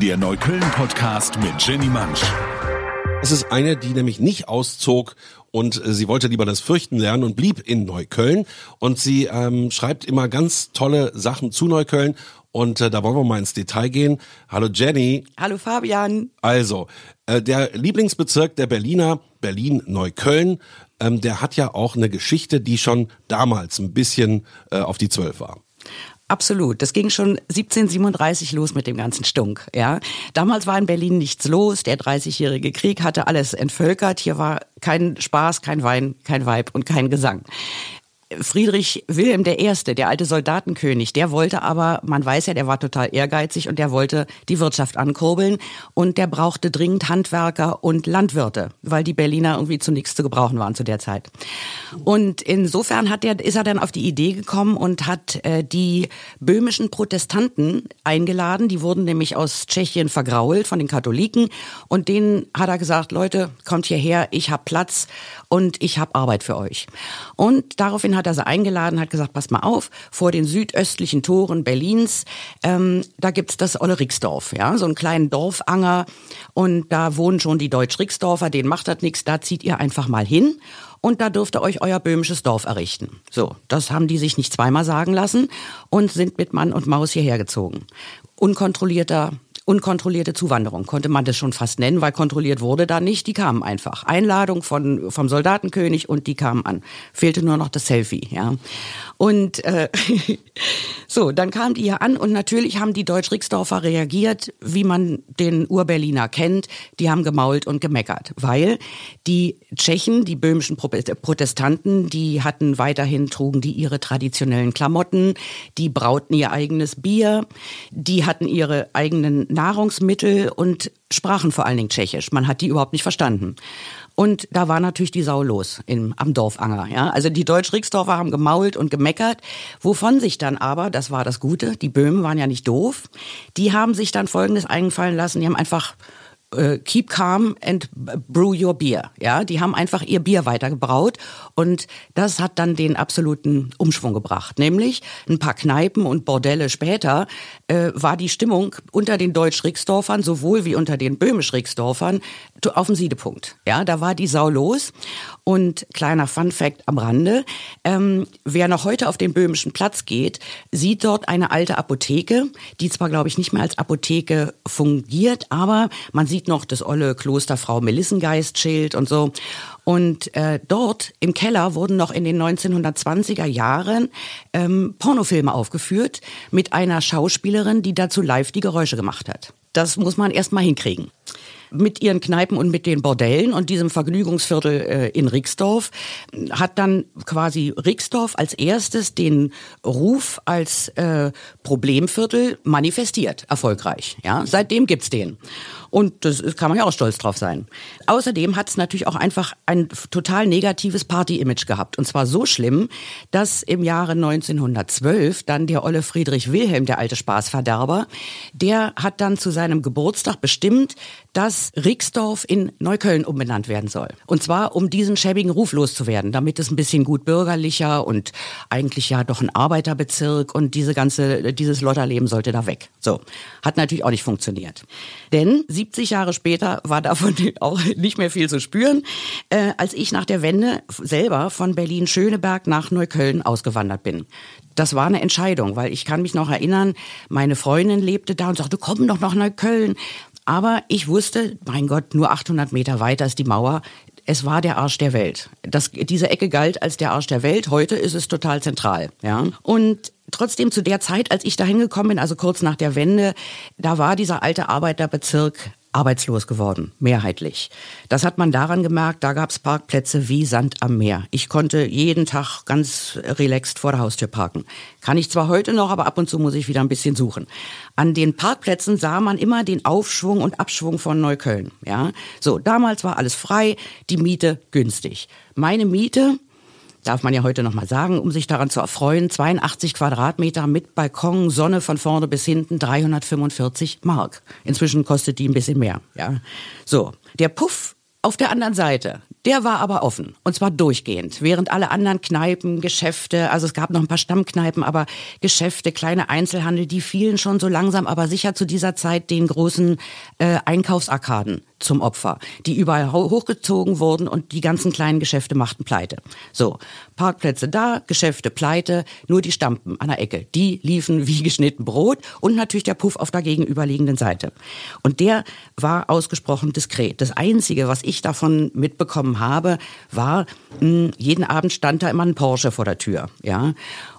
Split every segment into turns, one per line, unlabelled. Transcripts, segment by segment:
der Neukölln-Podcast mit Jenny Mansch.
Es ist eine, die nämlich nicht auszog und äh, sie wollte lieber das Fürchten lernen und blieb in Neukölln. Und sie ähm, schreibt immer ganz tolle Sachen zu Neukölln. Und äh, da wollen wir mal ins Detail gehen. Hallo Jenny.
Hallo Fabian.
Also, äh, der Lieblingsbezirk der Berliner, Berlin-Neukölln, ähm, der hat ja auch eine Geschichte, die schon damals ein bisschen äh, auf die Zwölf war.
Absolut. Das ging schon 1737 los mit dem ganzen Stunk. Ja, damals war in Berlin nichts los. Der 30-jährige Krieg hatte alles entvölkert. Hier war kein Spaß, kein Wein, kein Weib und kein Gesang. Friedrich Wilhelm I., der alte Soldatenkönig, der wollte aber, man weiß ja, der war total ehrgeizig und der wollte die Wirtschaft ankurbeln und der brauchte dringend Handwerker und Landwirte, weil die Berliner irgendwie zu nichts zu gebrauchen waren zu der Zeit. Und insofern hat er, ist er dann auf die Idee gekommen und hat äh, die böhmischen Protestanten eingeladen, die wurden nämlich aus Tschechien vergrault von den Katholiken und denen hat er gesagt, Leute, kommt hierher, ich habe Platz und ich habe Arbeit für euch. Und daraufhin hat er sie eingeladen, hat gesagt, pass mal auf, vor den südöstlichen Toren Berlins, ähm, da gibt's das Olle Rixdorf, ja, so einen kleinen Dorfanger und da wohnen schon die Deutsch-Rixdorfer, denen macht das nichts, da zieht ihr einfach mal hin und da dürft ihr euch euer böhmisches Dorf errichten. So, das haben die sich nicht zweimal sagen lassen und sind mit Mann und Maus hierher gezogen. Unkontrollierter unkontrollierte Zuwanderung, konnte man das schon fast nennen, weil kontrolliert wurde da nicht, die kamen einfach. Einladung von, vom Soldatenkönig und die kamen an. Fehlte nur noch das Selfie, ja. Und äh, so, dann kamen die hier an und natürlich haben die Deutsch-Rixdorfer reagiert, wie man den Urberliner kennt. Die haben gemault und gemeckert, weil die Tschechen, die böhmischen Protestanten, die hatten weiterhin, trugen die ihre traditionellen Klamotten, die brauten ihr eigenes Bier, die hatten ihre eigenen Nahrungsmittel und sprachen vor allen Dingen Tschechisch. Man hat die überhaupt nicht verstanden. Und da war natürlich die Sau los im, am Dorfanger. Ja? Also die Deutsch-Rixdorfer haben gemault und gemeckert, wovon sich dann aber, das war das Gute, die Böhmen waren ja nicht doof, die haben sich dann Folgendes eingefallen lassen, die haben einfach äh, keep calm and brew your beer. Ja, die haben einfach ihr Bier weitergebraut und das hat dann den absoluten Umschwung gebracht. Nämlich ein paar Kneipen und Bordelle später äh, war die Stimmung unter den Deutsch-Rixdorfern sowohl wie unter den Böhmisch-Rixdorfern auf dem Siedepunkt. Ja, da war die Sau los und kleiner Fun Fact am Rande, ähm, wer noch heute auf den böhmischen Platz geht, sieht dort eine alte Apotheke, die zwar, glaube ich, nicht mehr als Apotheke fungiert, aber man sieht noch das olle Kloster Frau Melissengeist-Schild und so. Und äh, dort im Keller wurden noch in den 1920er Jahren ähm, Pornofilme aufgeführt mit einer Schauspielerin, die dazu live die Geräusche gemacht hat. Das muss man erst mal hinkriegen mit ihren Kneipen und mit den Bordellen und diesem Vergnügungsviertel äh, in Rixdorf hat dann quasi Rixdorf als erstes den Ruf als äh, Problemviertel manifestiert, erfolgreich. Ja, seitdem gibt's den. Und das kann man ja auch stolz drauf sein. Außerdem hat es natürlich auch einfach ein total negatives Party-Image gehabt. Und zwar so schlimm, dass im Jahre 1912 dann der Olle Friedrich Wilhelm, der alte Spaßverderber, der hat dann zu seinem Geburtstag bestimmt, dass Rixdorf in Neukölln umbenannt werden soll. Und zwar, um diesen schäbigen Ruf loszuwerden, damit es ein bisschen gut bürgerlicher und eigentlich ja doch ein Arbeiterbezirk und diese ganze, dieses Lotterleben sollte da weg. So. Hat natürlich auch nicht funktioniert. Denn 70 Jahre später war davon auch nicht mehr viel zu spüren, äh, als ich nach der Wende selber von Berlin-Schöneberg nach Neukölln ausgewandert bin. Das war eine Entscheidung, weil ich kann mich noch erinnern, meine Freundin lebte da und sagte, komm doch nach Neukölln. Aber ich wusste, mein Gott, nur 800 Meter weiter ist die Mauer. Es war der Arsch der Welt. Das, diese Ecke galt als der Arsch der Welt. Heute ist es total zentral. Ja. Und trotzdem zu der Zeit, als ich da hingekommen bin, also kurz nach der Wende, da war dieser alte Arbeiterbezirk arbeitslos geworden, mehrheitlich. Das hat man daran gemerkt, da gab es Parkplätze wie Sand am Meer. Ich konnte jeden Tag ganz relaxed vor der Haustür parken. Kann ich zwar heute noch, aber ab und zu muss ich wieder ein bisschen suchen. An den Parkplätzen sah man immer den Aufschwung und Abschwung von Neukölln. Ja, so damals war alles frei, die Miete günstig. Meine Miete darf man ja heute noch mal sagen, um sich daran zu erfreuen, 82 Quadratmeter mit Balkon, Sonne von vorne bis hinten, 345 Mark. Inzwischen kostet die ein bisschen mehr, ja. So. Der Puff auf der anderen Seite, der war aber offen und zwar durchgehend, während alle anderen Kneipen, Geschäfte, also es gab noch ein paar Stammkneipen, aber Geschäfte, kleine Einzelhandel, die fielen schon so langsam, aber sicher zu dieser Zeit den großen äh, Einkaufsarkaden zum Opfer, die überall hochgezogen wurden und die ganzen kleinen Geschäfte machten pleite. So, Parkplätze da, Geschäfte pleite, nur die Stampen an der Ecke, die liefen wie geschnitten Brot und natürlich der Puff auf der gegenüberliegenden Seite. Und der war ausgesprochen diskret. Das Einzige, was ich davon mitbekommen habe, war, hm, jeden Abend stand da immer ein Porsche vor der Tür, ja.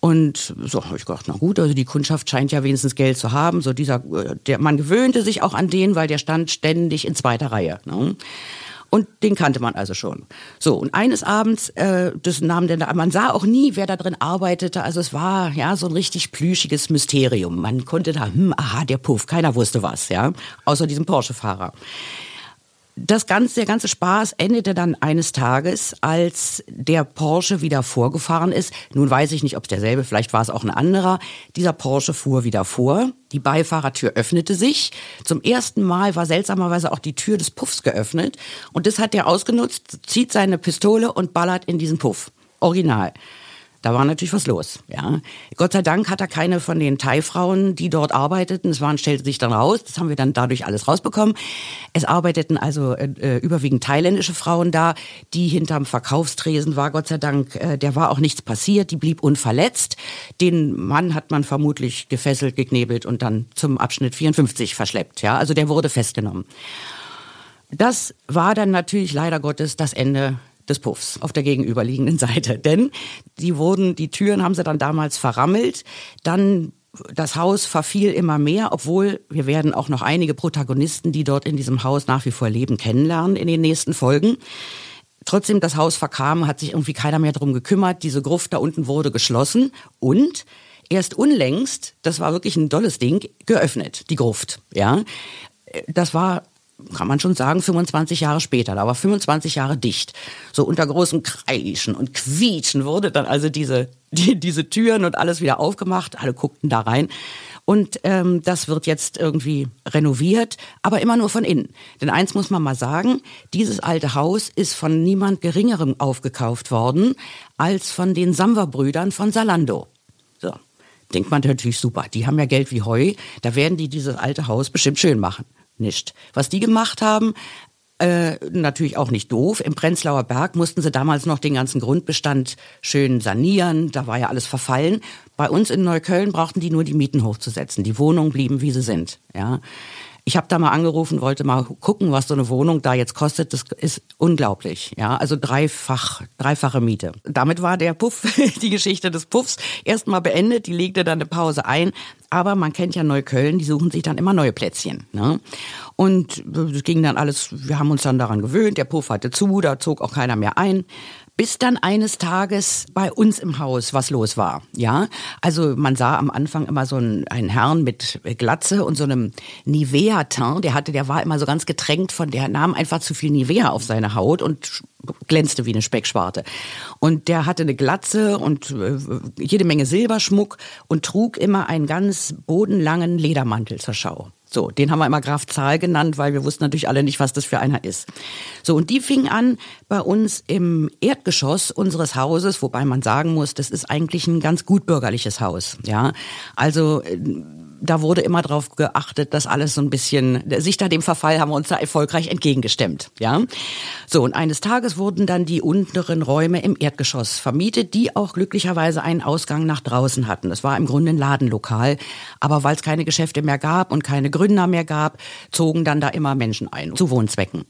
Und so habe ich gedacht, na gut, also die Kundschaft scheint ja wenigstens Geld zu haben. So dieser, der, man gewöhnte sich auch an den, weil der stand ständig in zweiter Reihe. Ne? Und den kannte man also schon. So, und eines Abends, äh, das nahm denn da, man sah auch nie, wer da drin arbeitete. Also es war ja so ein richtig plüschiges Mysterium. Man konnte da, hm, aha, der Puff, keiner wusste was, ja, außer diesem Porsche-Fahrer das ganze, der ganze Spaß endete dann eines Tages, als der Porsche wieder vorgefahren ist. Nun weiß ich nicht, ob es derselbe, vielleicht war es auch ein anderer. Dieser Porsche fuhr wieder vor. Die Beifahrertür öffnete sich. Zum ersten Mal war seltsamerweise auch die Tür des Puffs geöffnet. Und das hat er ausgenutzt, zieht seine Pistole und ballert in diesen Puff. Original. Da war natürlich was los. Ja. Gott sei Dank hat er keine von den Thai-Frauen, die dort arbeiteten. Es waren, stellte sich dann raus, das haben wir dann dadurch alles rausbekommen. Es arbeiteten also äh, äh, überwiegend thailändische Frauen da, die hinterm Verkaufstresen war, Gott sei Dank, äh, der war auch nichts passiert, die blieb unverletzt. Den Mann hat man vermutlich gefesselt, geknebelt und dann zum Abschnitt 54 verschleppt. Ja. Also der wurde festgenommen. Das war dann natürlich leider Gottes das Ende des Puffs auf der gegenüberliegenden Seite. Denn die wurden, die Türen haben sie dann damals verrammelt. Dann das Haus verfiel immer mehr, obwohl wir werden auch noch einige Protagonisten, die dort in diesem Haus nach wie vor leben, kennenlernen in den nächsten Folgen. Trotzdem, das Haus verkam, hat sich irgendwie keiner mehr drum gekümmert. Diese Gruft da unten wurde geschlossen und erst unlängst, das war wirklich ein dolles Ding, geöffnet, die Gruft. Ja, das war kann man schon sagen, 25 Jahre später. Da war 25 Jahre dicht. So unter großem Kreischen und Quietschen wurde dann also diese, die, diese Türen und alles wieder aufgemacht. Alle guckten da rein. Und ähm, das wird jetzt irgendwie renoviert, aber immer nur von innen. Denn eins muss man mal sagen, dieses alte Haus ist von niemand Geringerem aufgekauft worden als von den Samwer-Brüdern von Salando. So, denkt man natürlich super. Die haben ja Geld wie Heu, da werden die dieses alte Haus bestimmt schön machen nicht. Was die gemacht haben, äh, natürlich auch nicht doof. Im Prenzlauer Berg mussten sie damals noch den ganzen Grundbestand schön sanieren. Da war ja alles verfallen. Bei uns in Neukölln brauchten die nur die Mieten hochzusetzen. Die Wohnungen blieben, wie sie sind. Ja. Ich habe da mal angerufen, wollte mal gucken, was so eine Wohnung da jetzt kostet. Das ist unglaublich. Ja, also dreifach, dreifache Miete. Damit war der Puff, die Geschichte des Puffs, erstmal beendet. Die legte dann eine Pause ein. Aber man kennt ja Neukölln, die suchen sich dann immer neue Plätzchen. Ne? Und es ging dann alles, wir haben uns dann daran gewöhnt, der Puff hatte zu, da zog auch keiner mehr ein bis dann eines Tages bei uns im Haus was los war. Ja, also man sah am Anfang immer so einen, einen Herrn mit Glatze und so einem Nivea-Teint. Der hatte, der war immer so ganz getränkt von, der nahm einfach zu viel Nivea auf seine Haut und glänzte wie eine Speckschwarte. Und der hatte eine Glatze und äh, jede Menge Silberschmuck und trug immer einen ganz bodenlangen Ledermantel zur Schau. So, den haben wir immer Graf Zahl genannt, weil wir wussten natürlich alle nicht, was das für einer ist. So, und die fing an bei uns im Erdgeschoss unseres Hauses, wobei man sagen muss, das ist eigentlich ein ganz gut bürgerliches Haus. Ja, also äh, da wurde immer darauf geachtet, dass alles so ein bisschen, sich da dem Verfall haben wir uns da erfolgreich entgegengestemmt, ja. So, und eines Tages wurden dann die unteren Räume im Erdgeschoss vermietet, die auch glücklicherweise einen Ausgang nach draußen hatten. Das war im Grunde ein Ladenlokal, aber weil es keine Geschäfte mehr gab und keine Gründer mehr gab, zogen dann da immer Menschen ein, zu Wohnzwecken.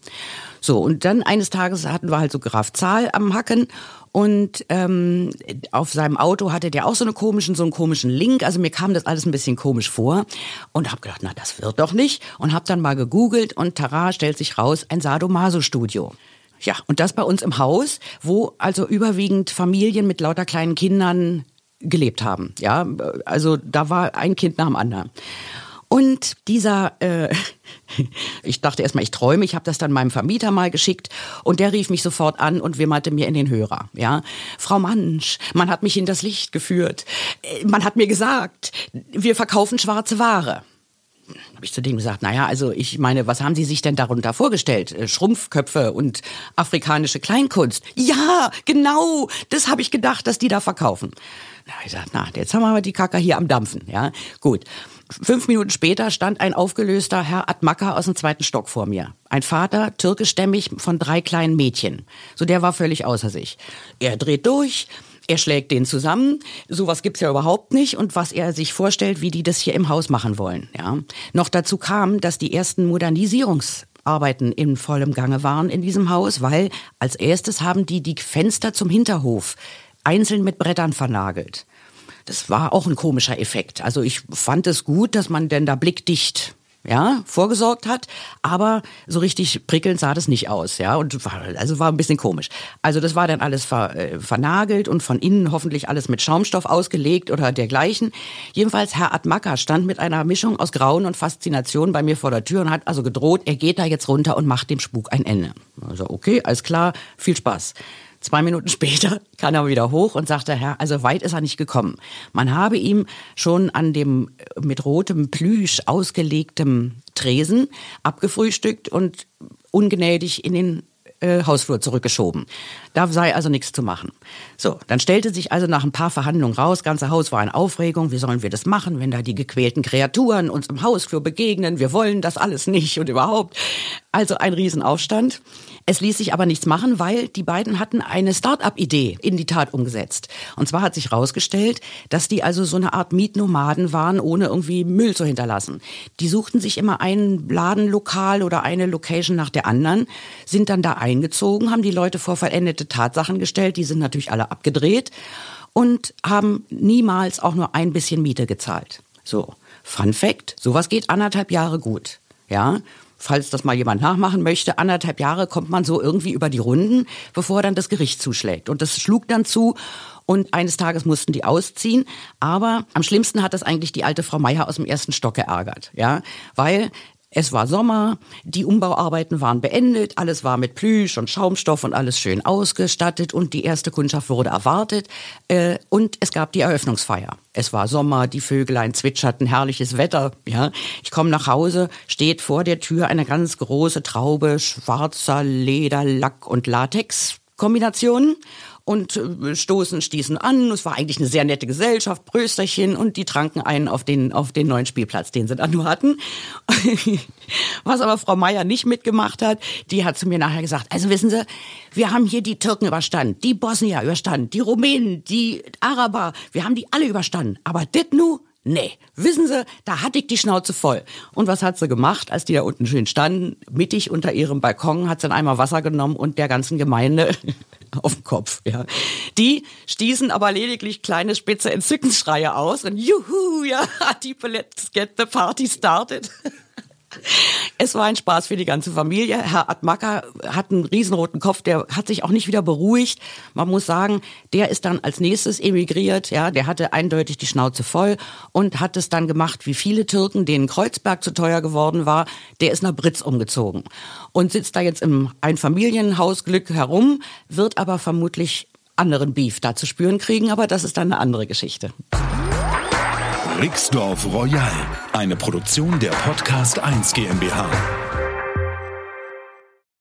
So, und dann eines Tages hatten wir halt so Graf Zahl am Hacken und ähm, auf seinem Auto hatte der auch so, eine komischen, so einen komischen Link. Also mir kam das alles ein bisschen komisch vor und habe gedacht, na das wird doch nicht. Und habe dann mal gegoogelt und Tara stellt sich raus, ein Sadomaso-Studio. Ja, und das bei uns im Haus, wo also überwiegend Familien mit lauter kleinen Kindern gelebt haben. Ja, also da war ein Kind nach dem anderen. Und dieser, äh, ich dachte erstmal, ich träume, ich habe das dann meinem Vermieter mal geschickt und der rief mich sofort an und wimmerte mir in den Hörer. Ja, Frau Mansch, man hat mich in das Licht geführt. Äh, man hat mir gesagt, wir verkaufen schwarze Ware habe ich zu dem gesagt, naja, also ich meine, was haben Sie sich denn darunter vorgestellt? Äh, Schrumpfköpfe und afrikanische Kleinkunst. Ja, genau, das habe ich gedacht, dass die da verkaufen. Na, ich gesagt, na, jetzt haben wir aber die Kacker hier am Dampfen. Ja, gut. Fünf Minuten später stand ein aufgelöster Herr Atmaka aus dem zweiten Stock vor mir. Ein Vater, türkischstämmig, von drei kleinen Mädchen. So, der war völlig außer sich. Er dreht durch, er schlägt den zusammen. Sowas gibt's ja überhaupt nicht. Und was er sich vorstellt, wie die das hier im Haus machen wollen. Ja. Noch dazu kam, dass die ersten Modernisierungsarbeiten in vollem Gange waren in diesem Haus, weil als erstes haben die die Fenster zum Hinterhof einzeln mit Brettern vernagelt. Das war auch ein komischer Effekt. Also ich fand es gut, dass man denn da blickdicht ja, vorgesorgt hat, aber so richtig prickelnd sah das nicht aus, ja, und war, also war ein bisschen komisch. Also das war dann alles ver, äh, vernagelt und von innen hoffentlich alles mit Schaumstoff ausgelegt oder dergleichen. Jedenfalls Herr Atmaka stand mit einer Mischung aus Grauen und Faszination bei mir vor der Tür und hat also gedroht, er geht da jetzt runter und macht dem Spuk ein Ende. Also okay, alles klar, viel Spaß. Zwei Minuten später kam er wieder hoch und sagte, Herr, also weit ist er nicht gekommen. Man habe ihm schon an dem äh, mit rotem Plüsch ausgelegtem Tresen abgefrühstückt und ungnädig in den äh, Hausflur zurückgeschoben. Da sei also nichts zu machen. So, dann stellte sich also nach ein paar Verhandlungen raus, ganze Haus war in Aufregung, wie sollen wir das machen, wenn da die gequälten Kreaturen uns im Hausflur begegnen, wir wollen das alles nicht und überhaupt. Also ein Riesenaufstand. Es ließ sich aber nichts machen, weil die beiden hatten eine Start-up-Idee in die Tat umgesetzt. Und zwar hat sich herausgestellt, dass die also so eine Art Mietnomaden waren, ohne irgendwie Müll zu hinterlassen. Die suchten sich immer ein Ladenlokal oder eine Location nach der anderen, sind dann da eingezogen, haben die Leute vor vollendete Tatsachen gestellt, die sind natürlich alle abgedreht und haben niemals auch nur ein bisschen Miete gezahlt. So, Fun Fact, sowas geht anderthalb Jahre gut. Ja, falls das mal jemand nachmachen möchte, anderthalb Jahre kommt man so irgendwie über die Runden, bevor dann das Gericht zuschlägt. Und das schlug dann zu und eines Tages mussten die ausziehen. Aber am schlimmsten hat das eigentlich die alte Frau Meier aus dem ersten Stock geärgert, ja, weil es war Sommer, die Umbauarbeiten waren beendet, alles war mit Plüsch und Schaumstoff und alles schön ausgestattet und die erste Kundschaft wurde erwartet äh, und es gab die Eröffnungsfeier. Es war Sommer, die Vögelein zwitscherten, herrliches Wetter. Ja, ich komme nach Hause, steht vor der Tür eine ganz große Traube schwarzer Leder, Lack und Latex Kombinationen und äh, stoßen, stießen an. Es war eigentlich eine sehr nette Gesellschaft, Brösterchen und die tranken einen auf den, auf den neuen Spielplatz, den sie dann nur hatten. Was aber Frau Meier nicht mitgemacht hat, die hat zu mir nachher gesagt, also wissen Sie, wir haben hier die Türken überstanden, die Bosnier überstanden, die Rumänen, die Araber, wir haben die alle überstanden. Aber dit nu, Nee, wissen Sie, da hatte ich die Schnauze voll. Und was hat sie gemacht, als die da unten schön standen? Mittig unter ihrem Balkon hat sie dann einmal Wasser genommen und der ganzen Gemeinde auf den Kopf. Ja. Die stießen aber lediglich kleine spitze Entzückensschreie aus und juhu, ja, people let's get the party started. Es war ein Spaß für die ganze Familie. Herr Atmaka hat einen riesenroten Kopf, der hat sich auch nicht wieder beruhigt. Man muss sagen, der ist dann als nächstes emigriert, ja, der hatte eindeutig die Schnauze voll und hat es dann gemacht, wie viele Türken, denen Kreuzberg zu teuer geworden war, der ist nach Britz umgezogen und sitzt da jetzt im Einfamilienhausglück herum, wird aber vermutlich anderen Beef da zu spüren kriegen, aber das ist dann eine andere Geschichte.
Rixdorf Royal, eine Produktion der Podcast 1 GmbH.